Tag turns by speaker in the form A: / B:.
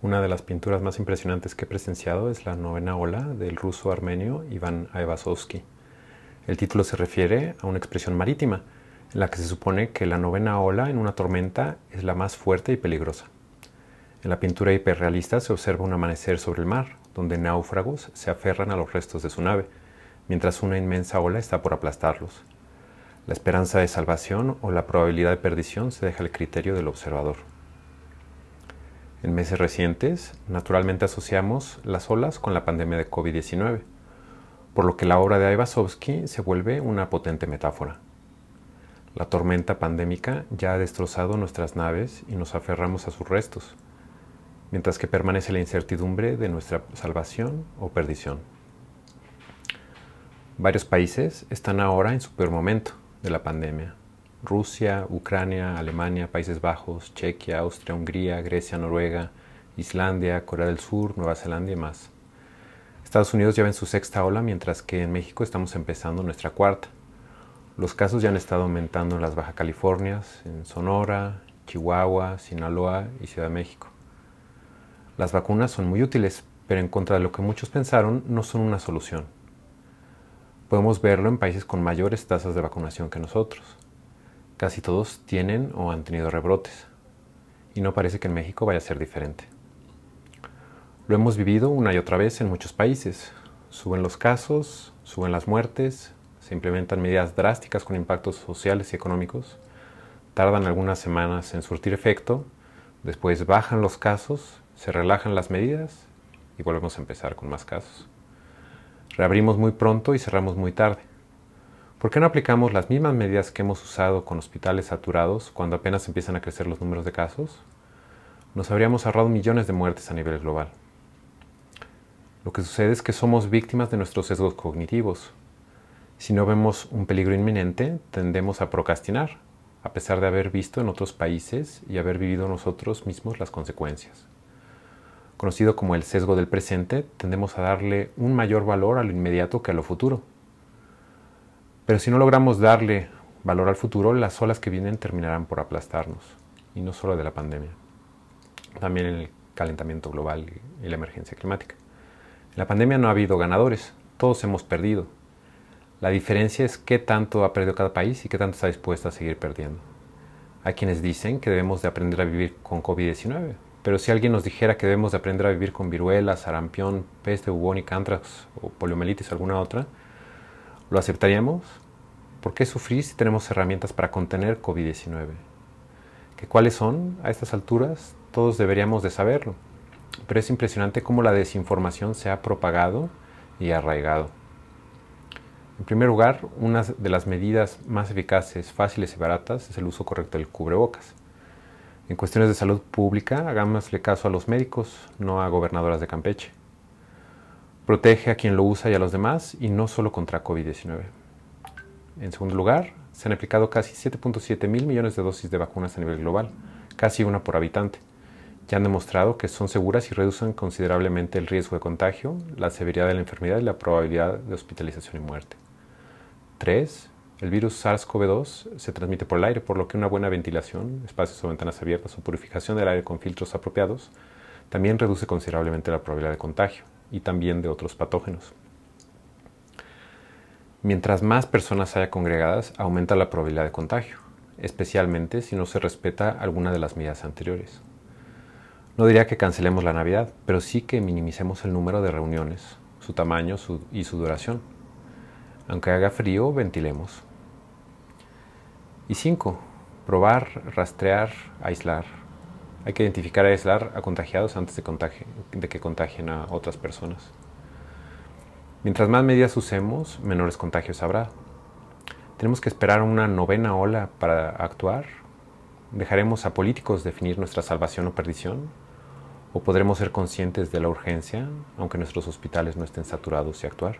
A: Una de las pinturas más impresionantes que he presenciado es la novena ola del ruso armenio Iván Aivazovsky. El título se refiere a una expresión marítima, en la que se supone que la novena ola en una tormenta es la más fuerte y peligrosa. En la pintura hiperrealista se observa un amanecer sobre el mar, donde náufragos se aferran a los restos de su nave, mientras una inmensa ola está por aplastarlos. La esperanza de salvación o la probabilidad de perdición se deja al criterio del observador. En meses recientes, naturalmente asociamos las olas con la pandemia de COVID-19, por lo que la obra de Aivazovsky se vuelve una potente metáfora. La tormenta pandémica ya ha destrozado nuestras naves y nos aferramos a sus restos, mientras que permanece la incertidumbre de nuestra salvación o perdición. Varios países están ahora en su peor momento de la pandemia, Rusia, Ucrania, Alemania, Países Bajos, Chequia, Austria, Hungría, Grecia, Noruega, Islandia, Corea del Sur, Nueva Zelanda y más. Estados Unidos lleva en su sexta ola, mientras que en México estamos empezando nuestra cuarta. Los casos ya han estado aumentando en las Baja Californias, en Sonora, Chihuahua, Sinaloa y Ciudad de México. Las vacunas son muy útiles, pero en contra de lo que muchos pensaron, no son una solución. Podemos verlo en países con mayores tasas de vacunación que nosotros. Casi todos tienen o han tenido rebrotes. Y no parece que en México vaya a ser diferente. Lo hemos vivido una y otra vez en muchos países. Suben los casos, suben las muertes, se implementan medidas drásticas con impactos sociales y económicos, tardan algunas semanas en surtir efecto, después bajan los casos, se relajan las medidas y volvemos a empezar con más casos. Reabrimos muy pronto y cerramos muy tarde. ¿Por qué no aplicamos las mismas medidas que hemos usado con hospitales saturados cuando apenas empiezan a crecer los números de casos? Nos habríamos ahorrado millones de muertes a nivel global. Lo que sucede es que somos víctimas de nuestros sesgos cognitivos. Si no vemos un peligro inminente, tendemos a procrastinar, a pesar de haber visto en otros países y haber vivido nosotros mismos las consecuencias. Conocido como el sesgo del presente, tendemos a darle un mayor valor a lo inmediato que a lo futuro pero si no logramos darle valor al futuro, las olas que vienen terminarán por aplastarnos, y no solo de la pandemia, también el calentamiento global y la emergencia climática. En la pandemia no ha habido ganadores, todos hemos perdido. La diferencia es qué tanto ha perdido cada país y qué tanto está dispuesto a seguir perdiendo. Hay quienes dicen que debemos de aprender a vivir con COVID-19, pero si alguien nos dijera que debemos de aprender a vivir con viruela, sarampión, peste bubónica, antrax o poliomielitis alguna otra, ¿Lo aceptaríamos? ¿Por qué sufrir si tenemos herramientas para contener COVID-19? ¿Que ¿Cuáles son? A estas alturas todos deberíamos de saberlo, pero es impresionante cómo la desinformación se ha propagado y arraigado. En primer lugar, una de las medidas más eficaces, fáciles y baratas es el uso correcto del cubrebocas. En cuestiones de salud pública, hagámosle caso a los médicos, no a gobernadoras de Campeche. Protege a quien lo usa y a los demás y no solo contra COVID-19. En segundo lugar, se han aplicado casi 7.7 mil millones de dosis de vacunas a nivel global, casi una por habitante. Ya han demostrado que son seguras y reducen considerablemente el riesgo de contagio, la severidad de la enfermedad y la probabilidad de hospitalización y muerte. 3. El virus SARS-CoV-2 se transmite por el aire, por lo que una buena ventilación, espacios o ventanas abiertas o purificación del aire con filtros apropiados también reduce considerablemente la probabilidad de contagio y también de otros patógenos. Mientras más personas haya congregadas, aumenta la probabilidad de contagio, especialmente si no se respeta alguna de las medidas anteriores. No diría que cancelemos la Navidad, pero sí que minimicemos el número de reuniones, su tamaño y su duración. Aunque haga frío, ventilemos. Y 5. Probar, rastrear, aislar, hay que identificar y aislar a contagiados antes de, de que contagien a otras personas. Mientras más medidas usemos, menores contagios habrá. Tenemos que esperar una novena ola para actuar. ¿Dejaremos a políticos definir nuestra salvación o perdición? ¿O podremos ser conscientes de la urgencia, aunque nuestros hospitales no estén saturados y actuar?